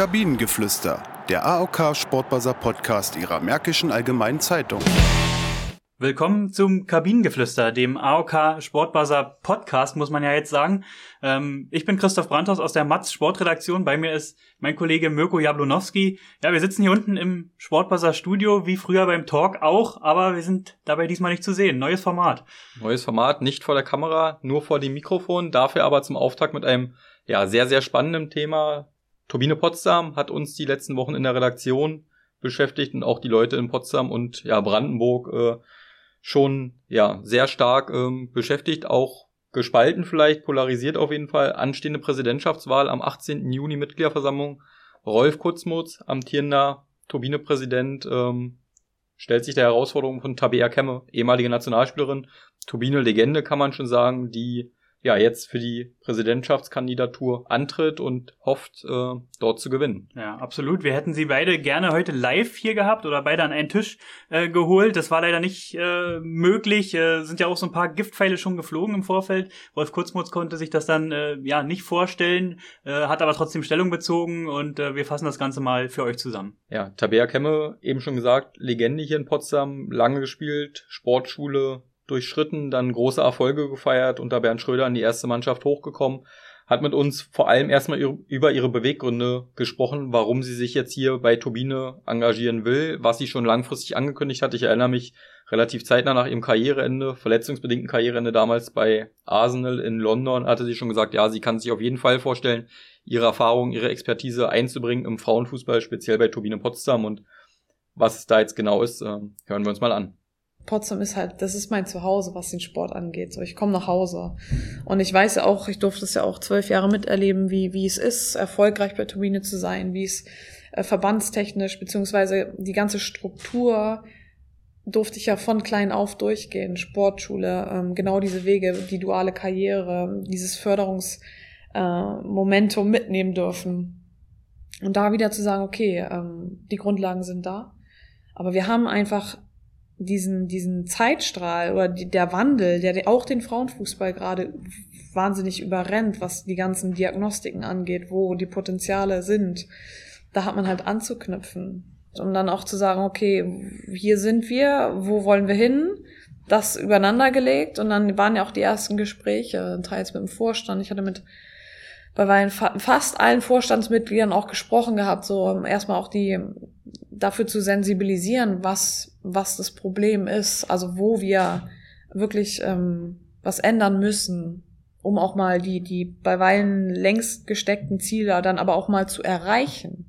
Kabinengeflüster, der AOK Sportbuzzer Podcast Ihrer Märkischen Allgemeinen Zeitung. Willkommen zum Kabinengeflüster, dem AOK Sportbuzzer Podcast, muss man ja jetzt sagen. Ähm, ich bin Christoph Brandhaus aus der Matz Sportredaktion. Bei mir ist mein Kollege Mirko Jablonowski. Ja, wir sitzen hier unten im Sportbuzzer Studio, wie früher beim Talk auch, aber wir sind dabei diesmal nicht zu sehen. Neues Format. Neues Format, nicht vor der Kamera, nur vor dem Mikrofon, dafür aber zum Auftakt mit einem ja, sehr, sehr spannenden Thema. Turbine Potsdam hat uns die letzten Wochen in der Redaktion beschäftigt und auch die Leute in Potsdam und ja, Brandenburg äh, schon ja sehr stark ähm, beschäftigt, auch gespalten vielleicht, polarisiert auf jeden Fall. Anstehende Präsidentschaftswahl am 18. Juni Mitgliederversammlung. Rolf Kutzmuth, amtierender Turbine-Präsident, ähm, stellt sich der Herausforderung von Tabea Kemme, ehemalige Nationalspielerin, Turbine-Legende kann man schon sagen, die ja jetzt für die Präsidentschaftskandidatur antritt und hofft, äh, dort zu gewinnen. Ja, absolut. Wir hätten sie beide gerne heute live hier gehabt oder beide an einen Tisch äh, geholt. Das war leider nicht äh, möglich. Äh, sind ja auch so ein paar Giftpfeile schon geflogen im Vorfeld. Wolf Kurzmutz konnte sich das dann äh, ja nicht vorstellen, äh, hat aber trotzdem Stellung bezogen und äh, wir fassen das Ganze mal für euch zusammen. Ja, Tabea Kemme, eben schon gesagt, Legende hier in Potsdam, lange gespielt, Sportschule, durchschritten, dann große Erfolge gefeiert, unter Bernd Schröder in die erste Mannschaft hochgekommen, hat mit uns vor allem erstmal über ihre Beweggründe gesprochen, warum sie sich jetzt hier bei Turbine engagieren will, was sie schon langfristig angekündigt hat. Ich erinnere mich relativ zeitnah nach ihrem Karriereende, verletzungsbedingten Karriereende damals bei Arsenal in London, hatte sie schon gesagt, ja, sie kann sich auf jeden Fall vorstellen, ihre Erfahrung, ihre Expertise einzubringen im Frauenfußball, speziell bei Turbine Potsdam und was es da jetzt genau ist, ähm, hören wir uns mal an. Potsdam ist halt, das ist mein Zuhause, was den Sport angeht. So, ich komme nach Hause. Und ich weiß ja auch, ich durfte es ja auch zwölf Jahre miterleben, wie, wie es ist, erfolgreich bei Turbine zu sein, wie es äh, verbandstechnisch, beziehungsweise die ganze Struktur durfte ich ja von klein auf durchgehen. Sportschule, ähm, genau diese Wege, die duale Karriere, dieses Förderungsmomentum äh, mitnehmen dürfen. Und da wieder zu sagen, okay, ähm, die Grundlagen sind da. Aber wir haben einfach diesen, diesen Zeitstrahl oder die, der Wandel, der auch den Frauenfußball gerade wahnsinnig überrennt, was die ganzen Diagnostiken angeht, wo die Potenziale sind, da hat man halt anzuknüpfen. Und dann auch zu sagen, okay, hier sind wir, wo wollen wir hin? Das übereinander gelegt und dann waren ja auch die ersten Gespräche, teils mit dem Vorstand. Ich hatte mit bei fast allen Vorstandsmitgliedern auch gesprochen gehabt, so erstmal auch die dafür zu sensibilisieren, was, was das Problem ist, also wo wir wirklich ähm, was ändern müssen, um auch mal die, die bei Weilen längst gesteckten Ziele dann aber auch mal zu erreichen.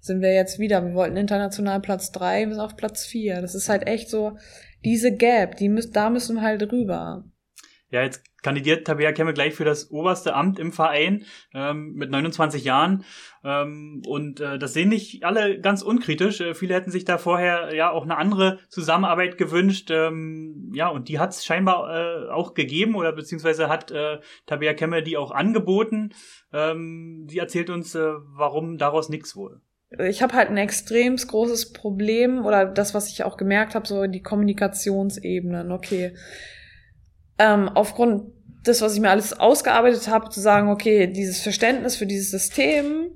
Sind wir jetzt wieder, wir wollten international Platz drei bis auf Platz vier. Das ist halt echt so, diese Gap, die müssen, da müssen wir halt rüber. Ja, jetzt kandidiert Tabea Kemme gleich für das oberste Amt im Verein ähm, mit 29 Jahren. Ähm, und äh, das sehen nicht alle ganz unkritisch. Äh, viele hätten sich da vorher ja auch eine andere Zusammenarbeit gewünscht. Ähm, ja, und die hat es scheinbar äh, auch gegeben oder beziehungsweise hat äh, Tabea Kemme die auch angeboten. Ähm, die erzählt uns, äh, warum daraus nichts wurde ich habe halt ein extrem großes Problem oder das, was ich auch gemerkt habe, so die Kommunikationsebenen. Okay, ähm, aufgrund das, was ich mir alles ausgearbeitet habe, zu sagen, okay, dieses Verständnis für dieses System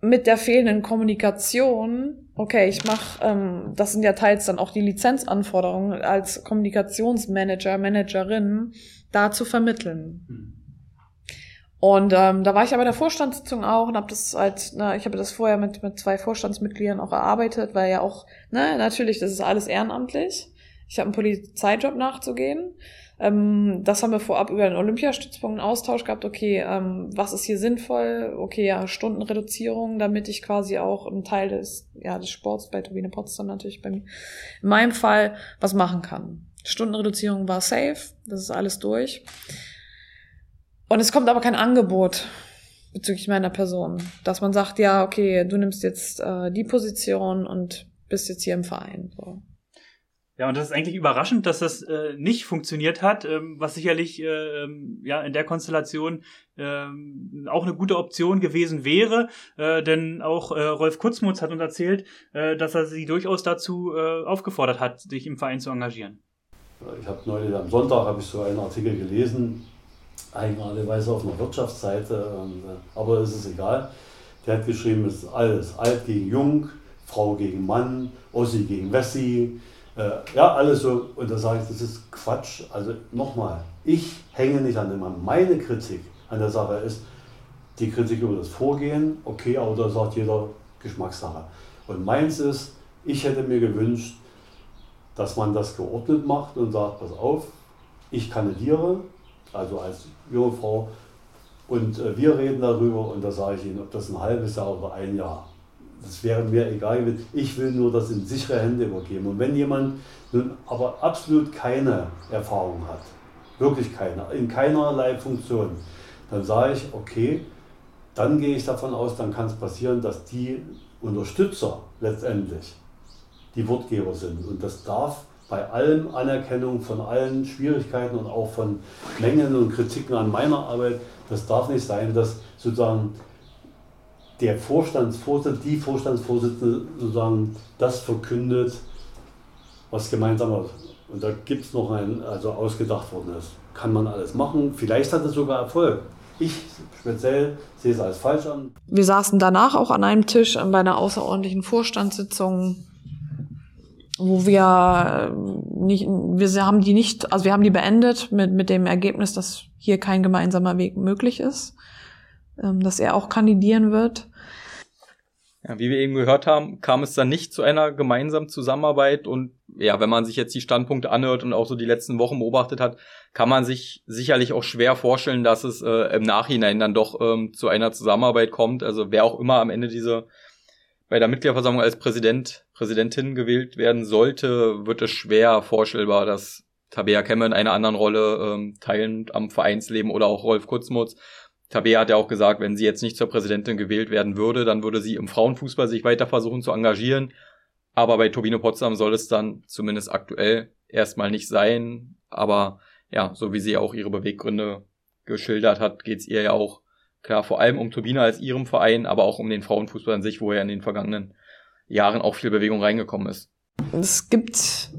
mit der fehlenden Kommunikation, okay, ich mache, ähm, das sind ja teils dann auch die Lizenzanforderungen als Kommunikationsmanager, Managerin, da zu vermitteln. Mhm. Und ähm, da war ich aber der Vorstandssitzung auch und habe das halt, na, ich habe das vorher mit mit zwei Vorstandsmitgliedern auch erarbeitet, weil ja auch, ne, natürlich, das ist alles ehrenamtlich. Ich habe einen Polizeijob nachzugehen. Ähm, das haben wir vorab über den Olympiastützpunkt einen Austausch gehabt. Okay, ähm, was ist hier sinnvoll? Okay, ja, Stundenreduzierung, damit ich quasi auch einen Teil des, ja, des Sports bei Turbine Potsdam natürlich bei mir, in meinem Fall was machen kann. Stundenreduzierung war safe, das ist alles durch. Und es kommt aber kein Angebot bezüglich meiner Person, dass man sagt, ja, okay, du nimmst jetzt äh, die Position und bist jetzt hier im Verein. So. Ja, und das ist eigentlich überraschend, dass das äh, nicht funktioniert hat, ähm, was sicherlich äh, ähm, ja in der Konstellation ähm, auch eine gute Option gewesen wäre, äh, denn auch äh, Rolf Kutzmutz hat uns erzählt, äh, dass er sie durchaus dazu äh, aufgefordert hat, sich im Verein zu engagieren. Ich habe neulich am Sonntag habe ich so einen Artikel gelesen, eigenartigerweise auf einer Wirtschaftsseite, und, äh, aber es ist egal Der hat geschrieben, es ist alles. Alt gegen Jung, Frau gegen Mann, Ossi gegen Wessi. Äh, ja, alles so. Und da sage ich, das ist Quatsch. Also nochmal, ich hänge nicht an dem Mann. Meine Kritik an der Sache ist, die Kritik über das Vorgehen, okay, aber da sagt jeder Geschmackssache. Und meins ist, ich hätte mir gewünscht, dass man das geordnet macht und sagt, pass auf, ich kandidiere, also als junge Frau, und äh, wir reden darüber und da sage ich Ihnen, ob das ein halbes Jahr oder ein Jahr. Das wäre mir egal gewesen. Ich will nur das in sichere Hände übergeben. Und wenn jemand nun aber absolut keine Erfahrung hat, wirklich keine, in keinerlei Funktion, dann sage ich, okay, dann gehe ich davon aus, dann kann es passieren, dass die Unterstützer letztendlich die Wortgeber sind. Und das darf bei allem Anerkennung von allen Schwierigkeiten und auch von Mängeln und Kritiken an meiner Arbeit, das darf nicht sein, dass sozusagen der Vorstandsvorsitzende, die Vorstandsvorsitzende sozusagen das verkündet, was gemeinsam ist. Und da gibt es noch ein, also ausgedacht worden ist. Kann man alles machen. Vielleicht hat es sogar Erfolg. Ich speziell sehe es als falsch an. Wir saßen danach auch an einem Tisch bei einer außerordentlichen Vorstandssitzung wo wir äh, nicht, wir haben die nicht, also wir haben die beendet mit, mit dem Ergebnis, dass hier kein gemeinsamer Weg möglich ist, ähm, dass er auch kandidieren wird. Ja, wie wir eben gehört haben, kam es dann nicht zu einer gemeinsamen Zusammenarbeit und ja, wenn man sich jetzt die Standpunkte anhört und auch so die letzten Wochen beobachtet hat, kann man sich sicherlich auch schwer vorstellen, dass es äh, im Nachhinein dann doch ähm, zu einer Zusammenarbeit kommt. Also wer auch immer am Ende diese bei der Mitgliederversammlung als Präsident, Präsidentin gewählt werden sollte, wird es schwer vorstellbar, dass Tabea Kemme in einer anderen Rolle ähm, teilend am Vereinsleben oder auch Rolf Kurzmutz. Tabea hat ja auch gesagt, wenn sie jetzt nicht zur Präsidentin gewählt werden würde, dann würde sie im Frauenfußball sich weiter versuchen zu engagieren. Aber bei Turbine Potsdam soll es dann zumindest aktuell erstmal nicht sein. Aber ja, so wie sie auch ihre Beweggründe geschildert hat, geht es ihr ja auch Klar, vor allem um Turbine als ihrem Verein, aber auch um den Frauenfußball an sich, wo er in den vergangenen Jahren auch viel Bewegung reingekommen ist. Es gibt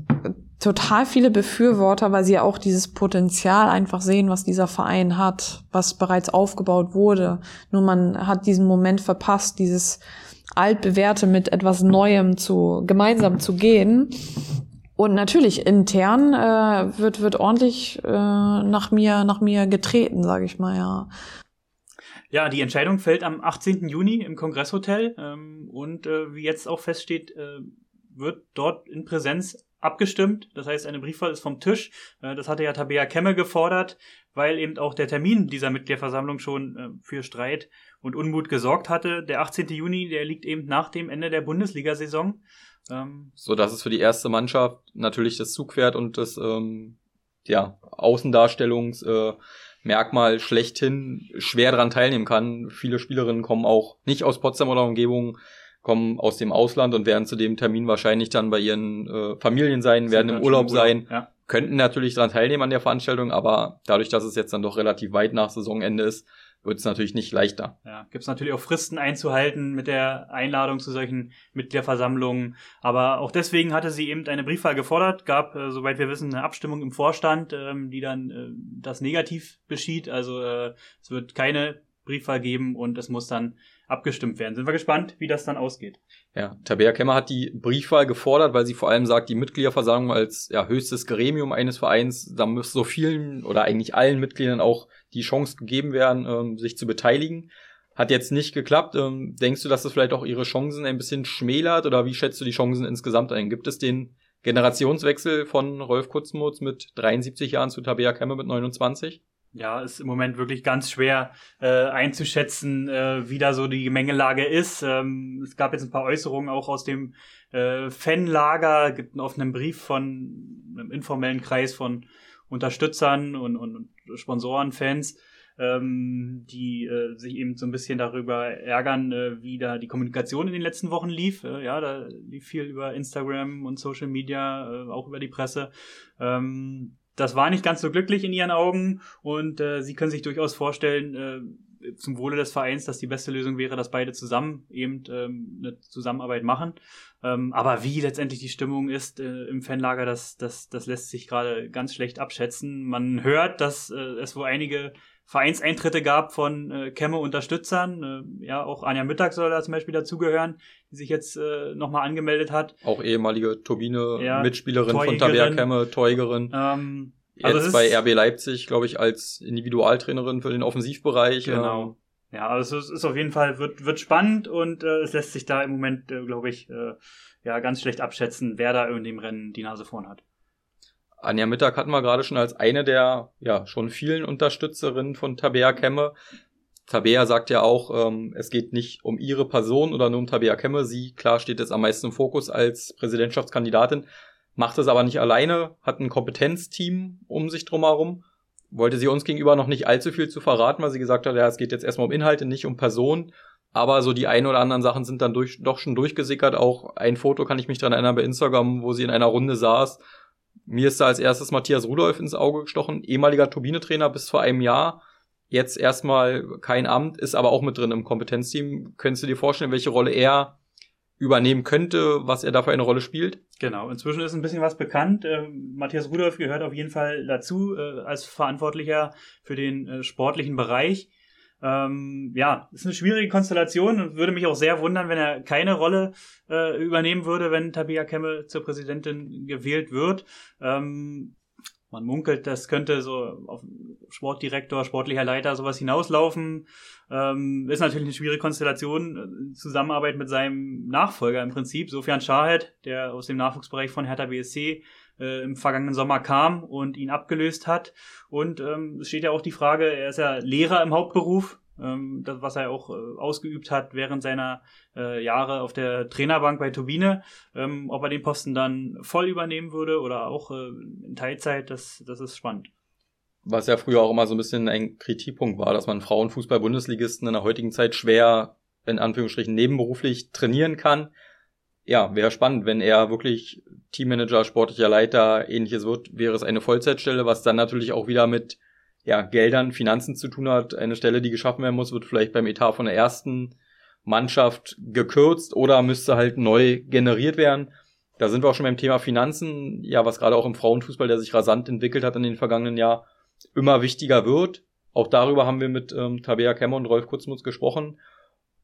total viele Befürworter, weil sie ja auch dieses Potenzial einfach sehen, was dieser Verein hat, was bereits aufgebaut wurde. Nur man hat diesen Moment verpasst, dieses altbewährte mit etwas Neuem zu gemeinsam zu gehen. Und natürlich intern äh, wird wird ordentlich äh, nach mir nach mir getreten, sage ich mal ja. Ja, die Entscheidung fällt am 18. Juni im Kongresshotel ähm, und äh, wie jetzt auch feststeht, äh, wird dort in Präsenz abgestimmt. Das heißt, eine Briefwahl ist vom Tisch. Äh, das hatte ja Tabea Kemme gefordert, weil eben auch der Termin dieser Mitgliederversammlung schon äh, für Streit und Unmut gesorgt hatte. Der 18. Juni, der liegt eben nach dem Ende der Bundesliga-Saison. Ähm, so dass es für die erste Mannschaft natürlich das Zugpferd und das ähm, ja, Außendarstellungs äh, schlechthin schwer daran teilnehmen kann. Viele Spielerinnen kommen auch nicht aus Potsdam oder Umgebung, kommen aus dem Ausland und werden zu dem Termin wahrscheinlich dann bei ihren äh, Familien sein, werden im Urlaub, Urlaub sein, ja. könnten natürlich daran teilnehmen an der Veranstaltung, aber dadurch, dass es jetzt dann doch relativ weit nach Saisonende ist, wird es natürlich nicht leichter. Ja, gibt es natürlich auch Fristen einzuhalten mit der Einladung zu solchen Mitgliederversammlungen. Aber auch deswegen hatte sie eben eine Briefwahl gefordert, gab, äh, soweit wir wissen, eine Abstimmung im Vorstand, ähm, die dann äh, das negativ beschied. Also äh, es wird keine Briefwahl geben und es muss dann abgestimmt werden. Sind wir gespannt, wie das dann ausgeht. Ja, Tabea Kemmer hat die Briefwahl gefordert, weil sie vor allem sagt, die Mitgliederversammlung als ja, höchstes Gremium eines Vereins, da muss so vielen oder eigentlich allen Mitgliedern auch die Chance gegeben werden, ähm, sich zu beteiligen. Hat jetzt nicht geklappt. Ähm, denkst du, dass das vielleicht auch ihre Chancen ein bisschen schmälert oder wie schätzt du die Chancen insgesamt ein? Gibt es den Generationswechsel von Rolf Kutzmuth mit 73 Jahren zu Tabea Kemmer mit 29? Ja, ist im Moment wirklich ganz schwer äh, einzuschätzen, äh, wie da so die Gemengelage ist. Ähm, es gab jetzt ein paar Äußerungen auch aus dem äh, Fanlager, gibt einen offenen Brief von einem informellen Kreis von Unterstützern und, und Sponsoren, Fans, ähm, die äh, sich eben so ein bisschen darüber ärgern, äh, wie da die Kommunikation in den letzten Wochen lief. Äh, ja, da lief viel über Instagram und Social Media, äh, auch über die Presse. Ähm, das war nicht ganz so glücklich in ihren Augen und äh, sie können sich durchaus vorstellen, äh, zum Wohle des Vereins, dass die beste Lösung wäre, dass beide zusammen eben ähm, eine Zusammenarbeit machen. Ähm, aber wie letztendlich die Stimmung ist äh, im Fanlager, das, das, das lässt sich gerade ganz schlecht abschätzen. Man hört, dass äh, es wohl einige Vereinseintritte gab von äh, Kemme-Unterstützern. Äh, ja, auch Anja Mittag soll da zum Beispiel dazugehören, die sich jetzt äh, nochmal angemeldet hat. Auch ehemalige Turbine-Mitspielerin ja, von Tabea Kemme, Teugerin. Ähm, also Jetzt bei RB Leipzig, glaube ich, als Individualtrainerin für den Offensivbereich. Genau. Ähm, ja, also es ist auf jeden Fall, wird, wird spannend und äh, es lässt sich da im Moment, äh, glaube ich, äh, ja, ganz schlecht abschätzen, wer da in dem Rennen die Nase vorn hat. Anja Mittag hatten wir gerade schon als eine der ja schon vielen Unterstützerinnen von Tabea Kemme. Tabea sagt ja auch, ähm, es geht nicht um ihre Person oder nur um Tabea Kemme. Sie, klar, steht jetzt am meisten im Fokus als Präsidentschaftskandidatin macht es aber nicht alleine, hat ein Kompetenzteam um sich drumherum. Wollte sie uns gegenüber noch nicht allzu viel zu verraten, weil sie gesagt hat, ja, es geht jetzt erstmal um Inhalte, nicht um Personen. Aber so die ein oder anderen Sachen sind dann durch, doch schon durchgesickert. Auch ein Foto kann ich mich dran erinnern bei Instagram, wo sie in einer Runde saß. Mir ist da als erstes Matthias Rudolf ins Auge gestochen, ehemaliger Turbinetrainer bis vor einem Jahr. Jetzt erstmal kein Amt, ist aber auch mit drin im Kompetenzteam. Könntest du dir vorstellen, welche Rolle er übernehmen könnte, was er da für eine Rolle spielt? Genau, inzwischen ist ein bisschen was bekannt. Äh, Matthias Rudolph gehört auf jeden Fall dazu äh, als Verantwortlicher für den äh, sportlichen Bereich. Ähm, ja, ist eine schwierige Konstellation und würde mich auch sehr wundern, wenn er keine Rolle äh, übernehmen würde, wenn Tabia Kemme zur Präsidentin gewählt wird. Ähm, man munkelt, das könnte so auf Sportdirektor, sportlicher Leiter sowas hinauslaufen. Ähm, ist natürlich eine schwierige Konstellation, Zusammenarbeit mit seinem Nachfolger im Prinzip, Sofian Schahed, der aus dem Nachwuchsbereich von Hertha BSC äh, im vergangenen Sommer kam und ihn abgelöst hat. Und ähm, es steht ja auch die Frage, er ist ja Lehrer im Hauptberuf, ähm, das, was er auch äh, ausgeübt hat während seiner äh, Jahre auf der Trainerbank bei Turbine. Ähm, ob er den Posten dann voll übernehmen würde oder auch äh, in Teilzeit, das, das ist spannend. Was ja früher auch immer so ein bisschen ein Kritikpunkt war, dass man Frauenfußball-Bundesligisten in der heutigen Zeit schwer, in Anführungsstrichen, nebenberuflich trainieren kann. Ja, wäre spannend, wenn er wirklich Teammanager, sportlicher Leiter, ähnliches wird, wäre es eine Vollzeitstelle, was dann natürlich auch wieder mit ja, Geldern, Finanzen zu tun hat. Eine Stelle, die geschaffen werden muss, wird vielleicht beim Etat von der ersten Mannschaft gekürzt oder müsste halt neu generiert werden. Da sind wir auch schon beim Thema Finanzen, ja, was gerade auch im Frauenfußball, der sich rasant entwickelt hat in den vergangenen Jahren, immer wichtiger wird. Auch darüber haben wir mit ähm, Tabea Kemme und Rolf Kurzmutz gesprochen.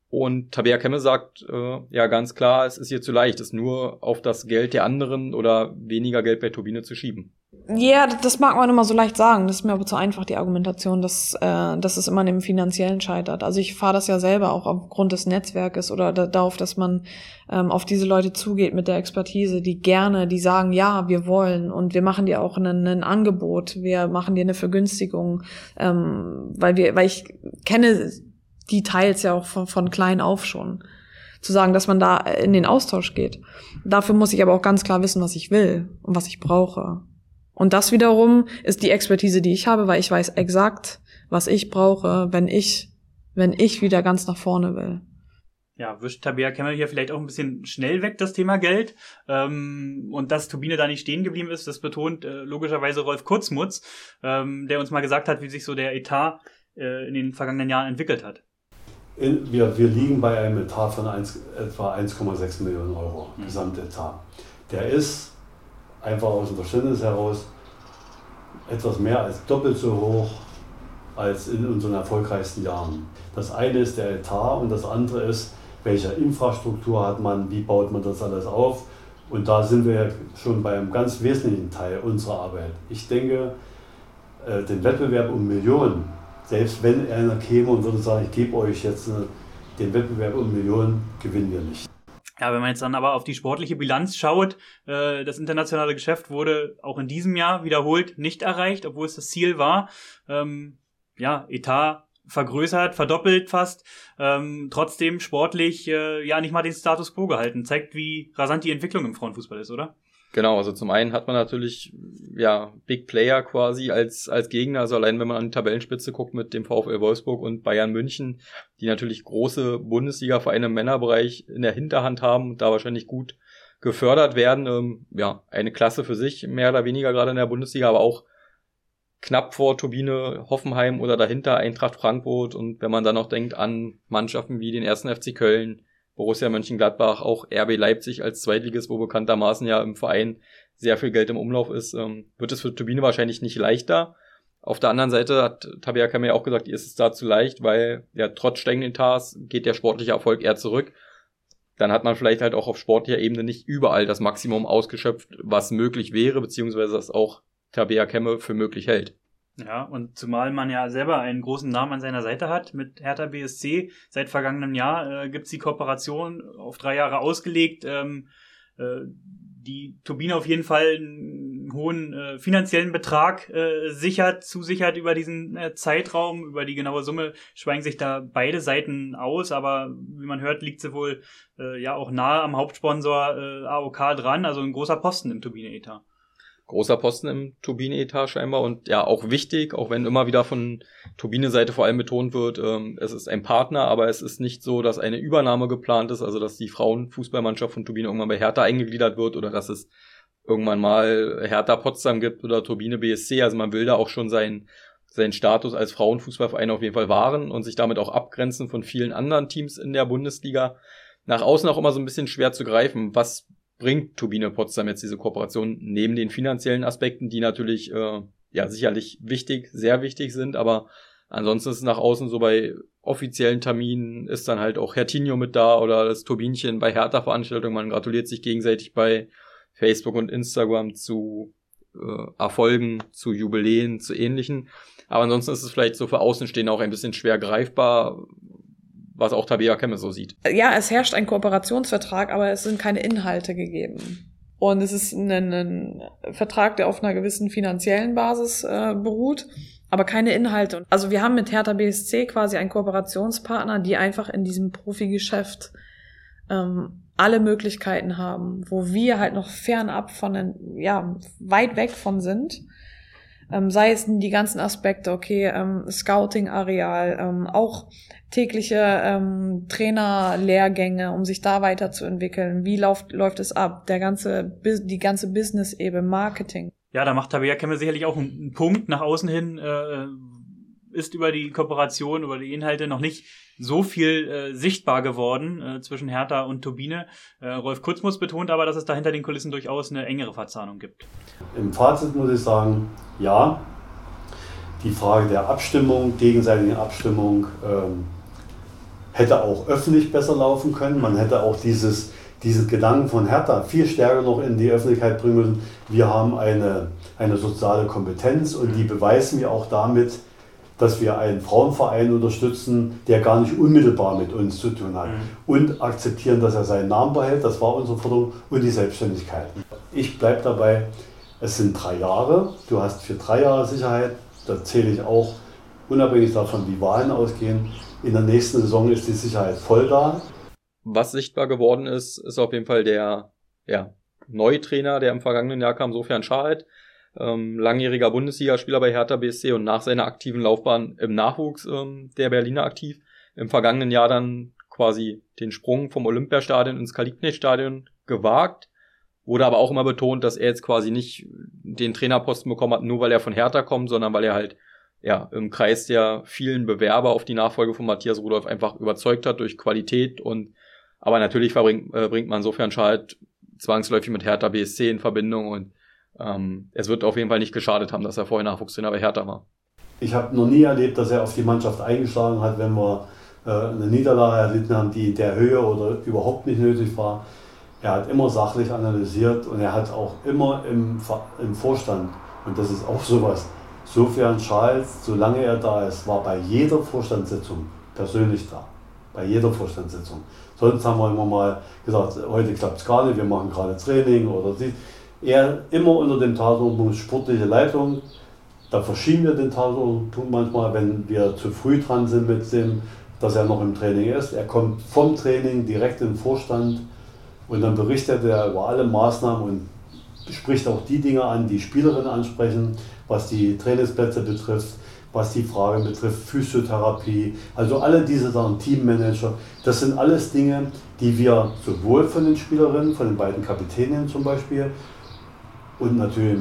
Und Tabea Kemme sagt äh, ja ganz klar, es ist hier zu leicht, es nur auf das Geld der anderen oder weniger Geld bei Turbine zu schieben. Ja, das mag man immer so leicht sagen. Das ist mir aber zu einfach, die Argumentation, dass, äh, dass es immer an dem Finanziellen scheitert. Also ich fahre das ja selber auch aufgrund des Netzwerkes oder da, darauf, dass man ähm, auf diese Leute zugeht mit der Expertise, die gerne, die sagen, ja, wir wollen und wir machen dir auch ein, Angebot, wir machen dir eine Vergünstigung, ähm, weil wir, weil ich kenne die Teils ja auch von, von klein auf schon zu sagen, dass man da in den Austausch geht. Dafür muss ich aber auch ganz klar wissen, was ich will und was ich brauche. Und das wiederum ist die Expertise, die ich habe, weil ich weiß exakt, was ich brauche, wenn ich, wenn ich wieder ganz nach vorne will. Ja, wischt Tabea Kemmel hier vielleicht auch ein bisschen schnell weg, das Thema Geld. Ähm, und dass Turbine da nicht stehen geblieben ist, das betont äh, logischerweise Rolf Kurzmutz, ähm, der uns mal gesagt hat, wie sich so der Etat äh, in den vergangenen Jahren entwickelt hat. In, wir, wir liegen bei einem Etat von 1, etwa 1,6 Millionen Euro, mhm. Gesamtetat. Der ist einfach aus dem Verständnis heraus etwas mehr als doppelt so hoch als in unseren erfolgreichsten Jahren. Das eine ist der Etat und das andere ist, welche Infrastruktur hat man, wie baut man das alles auf. Und da sind wir schon bei einem ganz wesentlichen Teil unserer Arbeit. Ich denke, äh, den Wettbewerb um Millionen, selbst wenn einer käme und würde sagen, ich gebe euch jetzt äh, den Wettbewerb um Millionen, gewinnen wir nicht. Ja, wenn man jetzt dann aber auf die sportliche Bilanz schaut, äh, das internationale Geschäft wurde auch in diesem Jahr wiederholt nicht erreicht, obwohl es das Ziel war. Ähm, ja, Etat vergrößert, verdoppelt fast, ähm, trotzdem sportlich äh, ja nicht mal den Status quo gehalten. Zeigt, wie rasant die Entwicklung im Frauenfußball ist, oder? Genau, also zum einen hat man natürlich ja Big Player quasi als als Gegner, also allein wenn man an die Tabellenspitze guckt mit dem VfL Wolfsburg und Bayern München, die natürlich große Bundesliga-Vereine im Männerbereich in der Hinterhand haben und da wahrscheinlich gut gefördert werden. Ähm, ja, eine Klasse für sich, mehr oder weniger gerade in der Bundesliga, aber auch knapp vor Turbine Hoffenheim oder dahinter Eintracht Frankfurt. Und wenn man dann noch denkt an Mannschaften wie den ersten FC Köln, Borussia Mönchengladbach, auch RB Leipzig als Zweitliges, wo bekanntermaßen ja im Verein sehr viel Geld im Umlauf ist, ähm, wird es für Turbine wahrscheinlich nicht leichter. Auf der anderen Seite hat Tabea Kammer ja auch gesagt, ihr ist es da zu leicht, weil ja trotz steigenden Tars geht der sportliche Erfolg eher zurück. Dann hat man vielleicht halt auch auf sportlicher Ebene nicht überall das Maximum ausgeschöpft, was möglich wäre, beziehungsweise das auch Tabea Kemme für möglich hält. Ja, und zumal man ja selber einen großen Namen an seiner Seite hat mit Hertha BSC. Seit vergangenem Jahr äh, gibt's die Kooperation auf drei Jahre ausgelegt, ähm, äh, die Turbine auf jeden Fall einen hohen äh, finanziellen Betrag äh, sichert, zusichert über diesen äh, Zeitraum. Über die genaue Summe schweigen sich da beide Seiten aus, aber wie man hört, liegt sie wohl äh, ja auch nahe am Hauptsponsor äh, AOK dran, also ein großer Posten im Turbine-Etat großer Posten im Turbinenetat scheinbar und ja auch wichtig, auch wenn immer wieder von Turbine-Seite vor allem betont wird, ähm, es ist ein Partner, aber es ist nicht so, dass eine Übernahme geplant ist, also dass die Frauenfußballmannschaft von Turbine irgendwann bei Hertha eingegliedert wird oder dass es irgendwann mal Hertha Potsdam gibt oder Turbine BSC, also man will da auch schon seinen seinen Status als Frauenfußballverein auf jeden Fall wahren und sich damit auch abgrenzen von vielen anderen Teams in der Bundesliga. Nach außen auch immer so ein bisschen schwer zu greifen. Was bringt Turbine Potsdam jetzt diese Kooperation neben den finanziellen Aspekten, die natürlich äh, ja sicherlich wichtig, sehr wichtig sind, aber ansonsten ist nach außen so bei offiziellen Terminen ist dann halt auch Hertinho mit da oder das Turbinchen bei Hertha-Veranstaltungen. Man gratuliert sich gegenseitig bei Facebook und Instagram zu äh, Erfolgen, zu Jubiläen, zu ähnlichen. Aber ansonsten ist es vielleicht so für Außenstehende auch ein bisschen schwer greifbar, was auch Tabea Kemme so sieht. Ja, es herrscht ein Kooperationsvertrag, aber es sind keine Inhalte gegeben. Und es ist ein, ein Vertrag, der auf einer gewissen finanziellen Basis äh, beruht, aber keine Inhalte. Also wir haben mit Hertha BSC quasi einen Kooperationspartner, die einfach in diesem Profigeschäft ähm, alle Möglichkeiten haben, wo wir halt noch fernab von, den, ja, weit weg von sind. Ähm, sei es die ganzen Aspekte, okay, ähm, Scouting-Areal, ähm, auch tägliche ähm, Trainerlehrgänge, um sich da weiterzuentwickeln. Wie läuft, läuft es ab? Der ganze, die ganze Business-Ebene, Marketing. Ja, da macht Tabea Kemme sicherlich auch einen, Punkt nach außen hin, äh, ist über die Kooperation, über die Inhalte noch nicht so viel äh, sichtbar geworden äh, zwischen Hertha und Turbine. Äh, Rolf Kurzmus betont aber, dass es da hinter den Kulissen durchaus eine engere Verzahnung gibt. Im Fazit muss ich sagen, ja, die Frage der Abstimmung, gegenseitigen Abstimmung, ähm, hätte auch öffentlich besser laufen können. Man hätte auch dieses, diesen Gedanken von Hertha viel stärker noch in die Öffentlichkeit bringen müssen. Wir haben eine, eine soziale Kompetenz und die beweisen wir auch damit, dass wir einen Frauenverein unterstützen, der gar nicht unmittelbar mit uns zu tun hat. Mhm. Und akzeptieren, dass er seinen Namen behält, das war unsere Forderung, und die Selbstständigkeit. Ich bleibe dabei, es sind drei Jahre, du hast für drei Jahre Sicherheit, da zähle ich auch, unabhängig davon, wie Wahlen ausgehen, in der nächsten Saison ist die Sicherheit voll da. Was sichtbar geworden ist, ist auf jeden Fall der ja, neue Trainer, der im vergangenen Jahr kam, Sofian Schahed, ähm, langjähriger Bundesligaspieler bei Hertha BSC und nach seiner aktiven Laufbahn im Nachwuchs ähm, der Berliner aktiv. Im vergangenen Jahr dann quasi den Sprung vom Olympiastadion ins Kalibknecht-Stadion gewagt. Wurde aber auch immer betont, dass er jetzt quasi nicht den Trainerposten bekommen hat, nur weil er von Hertha kommt, sondern weil er halt ja, im Kreis der vielen Bewerber auf die Nachfolge von Matthias Rudolph einfach überzeugt hat durch Qualität und aber natürlich verbringt, äh, bringt man insofern Schalt zwangsläufig mit Hertha BSC in Verbindung und ähm, es wird auf jeden Fall nicht geschadet haben, dass er vorher Nachwuchstrainer bei Hertha war. Ich habe noch nie erlebt, dass er auf die Mannschaft eingeschlagen hat, wenn wir äh, eine Niederlage erlitten haben, die in der Höhe oder überhaupt nicht nötig war. Er hat immer sachlich analysiert und er hat auch immer im, im Vorstand, und das ist auch sowas, Sofern Charles, solange er da ist, war bei jeder Vorstandssitzung persönlich da. Bei jeder Vorstandssitzung. Sonst haben wir immer mal gesagt, heute klappt es gar nicht, wir machen gerade Training oder sie. Er immer unter dem Tagesordnungspunkt sportliche Leitung. Da verschieben wir den Tagesordnungspunkt manchmal, wenn wir zu früh dran sind mit dem, dass er noch im Training ist. Er kommt vom Training direkt in den Vorstand und dann berichtet er über alle Maßnahmen und spricht auch die Dinge an, die Spielerinnen ansprechen was die Trainingsplätze betrifft, was die Frage betrifft, Physiotherapie, also alle diese Sachen, Teammanager, das sind alles Dinge, die wir sowohl von den Spielerinnen, von den beiden Kapitänen zum Beispiel und natürlich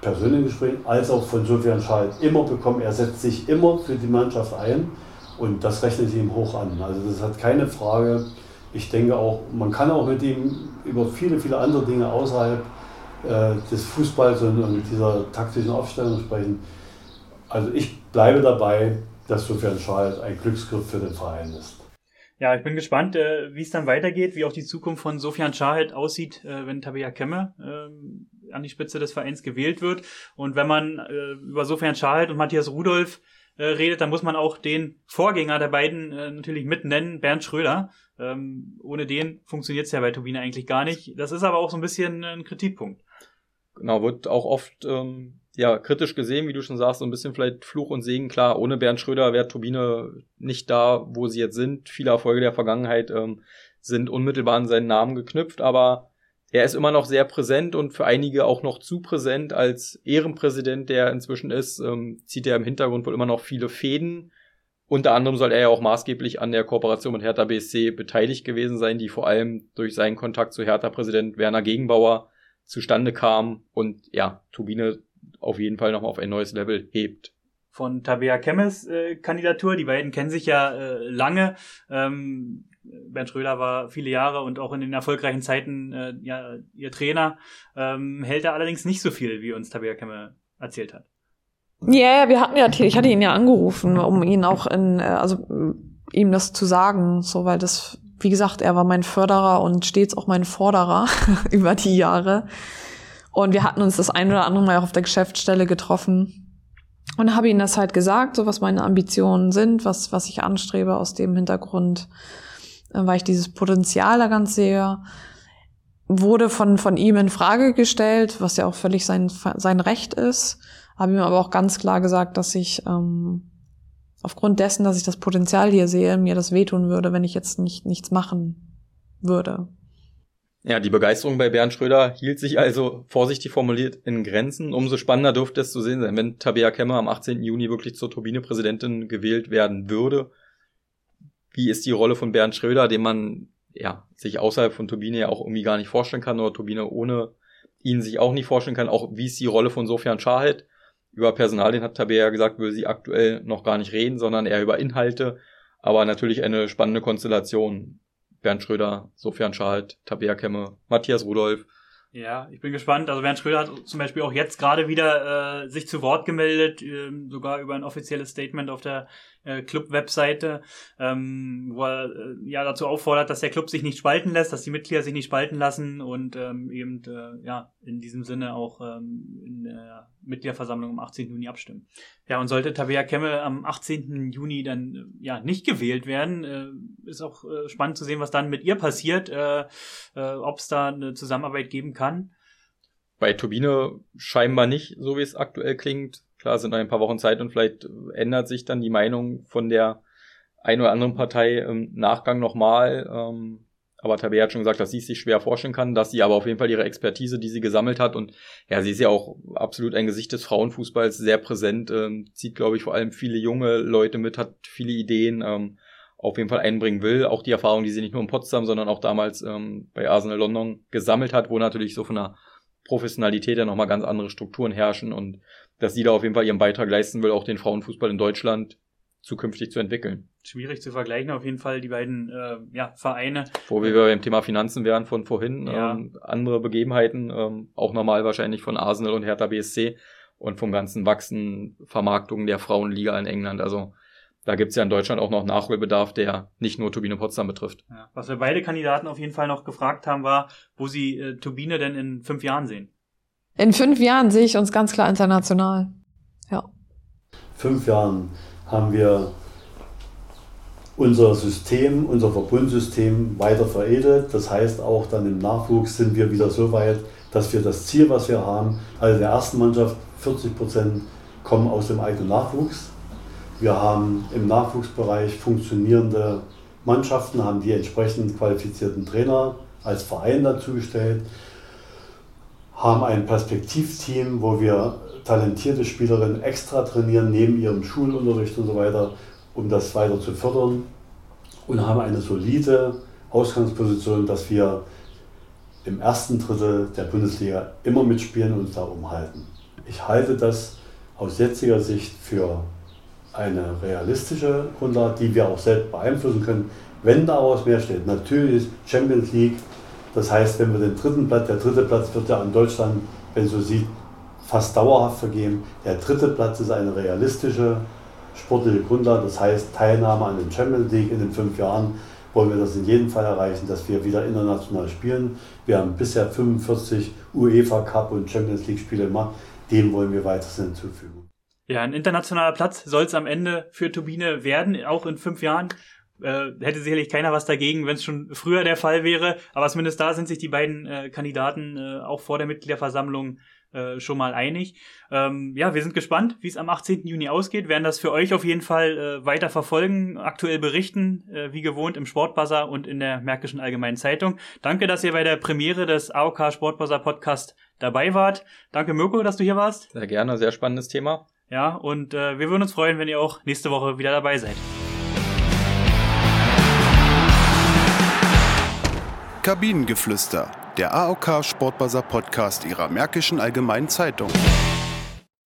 persönlichen Gesprächen als auch von Sofian Schalt immer bekommen. Er setzt sich immer für die Mannschaft ein und das rechne ich ihm hoch an. Also das hat keine Frage. Ich denke auch, man kann auch mit ihm über viele, viele andere Dinge außerhalb äh, des Fußballs und, und dieser taktischen Aufstellung sprechen. Also ich bleibe dabei, dass Sofian Schalt ein Glücksgriff für den Verein ist. Ja, ich bin gespannt, äh, wie es dann weitergeht, wie auch die Zukunft von Sofian Schahid aussieht, äh, wenn Tabea Kemme äh, an die Spitze des Vereins gewählt wird. Und wenn man äh, über Sofian Schahid und Matthias Rudolf äh, redet, dann muss man auch den Vorgänger der beiden äh, natürlich mit nennen, Bernd Schröder. Ähm, ohne den funktioniert es ja bei Turbine eigentlich gar nicht. Das ist aber auch so ein bisschen ein Kritikpunkt. Genau, wird auch oft ähm, ja kritisch gesehen, wie du schon sagst, so ein bisschen vielleicht Fluch und Segen. Klar, ohne Bernd Schröder wäre Turbine nicht da, wo sie jetzt sind. Viele Erfolge der Vergangenheit ähm, sind unmittelbar an seinen Namen geknüpft, aber er ist immer noch sehr präsent und für einige auch noch zu präsent als Ehrenpräsident, der inzwischen ist, ähm, zieht er im Hintergrund wohl immer noch viele Fäden. Unter anderem soll er ja auch maßgeblich an der Kooperation mit Hertha BSC beteiligt gewesen sein, die vor allem durch seinen Kontakt zu Hertha-Präsident Werner Gegenbauer zustande kam und ja, Turbine auf jeden Fall nochmal auf ein neues Level hebt. Von Tabea Kemmes äh, Kandidatur, die beiden kennen sich ja äh, lange. Ähm, Bernd Schröder war viele Jahre und auch in den erfolgreichen Zeiten äh, ja, ihr Trainer. Ähm, hält er allerdings nicht so viel, wie uns Tabea Kemme erzählt hat. Ja, yeah, wir hatten ja, ich hatte ihn ja angerufen, um ihn auch in, äh, also ihm das zu sagen, so weil das, wie gesagt, er war mein Förderer und stets auch mein Forderer über die Jahre. Und wir hatten uns das ein oder andere Mal auch auf der Geschäftsstelle getroffen und habe ihm das halt gesagt, so was meine Ambitionen sind, was, was ich anstrebe aus dem Hintergrund, weil ich dieses Potenzial da ganz sehe, wurde von, von ihm in Frage gestellt, was ja auch völlig sein, sein Recht ist, habe ihm aber auch ganz klar gesagt, dass ich ähm, aufgrund dessen, dass ich das Potenzial hier sehe, mir das wehtun würde, wenn ich jetzt nicht nichts machen würde. Ja, die Begeisterung bei Bernd Schröder hielt sich also vorsichtig formuliert in Grenzen. Umso spannender dürfte es zu sehen sein, wenn Tabea Kemmer am 18. Juni wirklich zur Turbine-Präsidentin gewählt werden würde. Wie ist die Rolle von Bernd Schröder, den man ja sich außerhalb von Turbine ja auch irgendwie gar nicht vorstellen kann oder Turbine ohne ihn sich auch nicht vorstellen kann. Auch wie ist die Rolle von Sofian Schahid? Über Personal, den hat Tabea gesagt, will sie aktuell noch gar nicht reden, sondern eher über Inhalte. Aber natürlich eine spannende Konstellation. Bernd Schröder, Sofian Schalt, Tabea Kemme, Matthias Rudolf. Ja, ich bin gespannt. Also Bernd Schröder hat zum Beispiel auch jetzt gerade wieder äh, sich zu Wort gemeldet, äh, sogar über ein offizielles Statement auf der Club-Webseite, ähm, wo er äh, ja dazu auffordert, dass der Club sich nicht spalten lässt, dass die Mitglieder sich nicht spalten lassen und ähm, eben äh, ja in diesem Sinne auch ähm, in der Mitgliederversammlung am 18. Juni abstimmen. Ja, und sollte Tabea Kemme am 18. Juni dann äh, ja nicht gewählt werden, äh, ist auch äh, spannend zu sehen, was dann mit ihr passiert, äh, äh, ob es da eine Zusammenarbeit geben kann. Bei Turbine scheinbar nicht, so wie es aktuell klingt. Klar, sind noch ein paar Wochen Zeit und vielleicht ändert sich dann die Meinung von der ein oder anderen Partei im Nachgang nochmal. Ähm, aber Tabea hat schon gesagt, dass sie es sich schwer vorstellen kann, dass sie aber auf jeden Fall ihre Expertise, die sie gesammelt hat und ja, sie ist ja auch absolut ein Gesicht des Frauenfußballs, sehr präsent, ähm, zieht, glaube ich, vor allem viele junge Leute mit, hat viele Ideen, ähm, auf jeden Fall einbringen will. Auch die Erfahrung, die sie nicht nur in Potsdam, sondern auch damals ähm, bei Arsenal London gesammelt hat, wo natürlich so von der Professionalität ja nochmal ganz andere Strukturen herrschen und dass sie da auf jeden Fall ihren Beitrag leisten will, auch den Frauenfußball in Deutschland zukünftig zu entwickeln. Schwierig zu vergleichen, auf jeden Fall die beiden äh, ja, Vereine. Wo wir beim Thema Finanzen wären von vorhin, ja. ähm, andere Begebenheiten, ähm, auch normal wahrscheinlich von Arsenal und Hertha BSC und vom ganzen Wachsen Vermarktung der Frauenliga in England. Also da gibt's ja in Deutschland auch noch Nachholbedarf, der nicht nur Turbine Potsdam betrifft. Ja. Was wir beide Kandidaten auf jeden Fall noch gefragt haben, war, wo sie äh, Turbine denn in fünf Jahren sehen. In fünf Jahren sehe ich uns ganz klar international. Ja. Fünf Jahren haben wir unser System, unser Verbundsystem weiter veredelt. Das heißt, auch dann im Nachwuchs sind wir wieder so weit, dass wir das Ziel, was wir haben, also der ersten Mannschaft 40 Prozent kommen aus dem eigenen Nachwuchs. Wir haben im Nachwuchsbereich funktionierende Mannschaften, haben die entsprechend qualifizierten Trainer als Verein dazugestellt haben ein Perspektivteam, wo wir talentierte Spielerinnen extra trainieren, neben ihrem Schulunterricht und so weiter, um das weiter zu fördern. Und haben eine solide Ausgangsposition, dass wir im ersten Drittel der Bundesliga immer mitspielen und uns da umhalten. ich halte das aus jetziger Sicht für eine realistische Grundlage, die wir auch selbst beeinflussen können, wenn daraus mehr steht. Natürlich ist Champions League, das heißt, wenn wir den dritten Platz, der dritte Platz wird ja an Deutschland, wenn so sieht, fast dauerhaft vergeben. Der dritte Platz ist eine realistische sportliche Grundlage, das heißt Teilnahme an den Champions League in den fünf Jahren wollen wir das in jedem Fall erreichen, dass wir wieder international spielen. Wir haben bisher 45 UEFA Cup und Champions League Spiele gemacht, dem wollen wir weiterhin hinzufügen. Ja, ein internationaler Platz soll es am Ende für Turbine werden, auch in fünf Jahren. Äh, hätte sicherlich keiner was dagegen, wenn es schon früher der Fall wäre. Aber zumindest da sind sich die beiden äh, Kandidaten äh, auch vor der Mitgliederversammlung äh, schon mal einig. Ähm, ja, wir sind gespannt, wie es am 18. Juni ausgeht, werden das für euch auf jeden Fall äh, weiter verfolgen, aktuell berichten, äh, wie gewohnt im Sportbuzzer und in der Märkischen Allgemeinen Zeitung. Danke, dass ihr bei der Premiere des AOK Sportbuzzer Podcast dabei wart. Danke, Mirko, dass du hier warst. Sehr gerne, sehr spannendes Thema. Ja, und äh, wir würden uns freuen, wenn ihr auch nächste Woche wieder dabei seid. Kabinengeflüster, der AOK Sportbuzzer Podcast Ihrer Märkischen Allgemeinen Zeitung.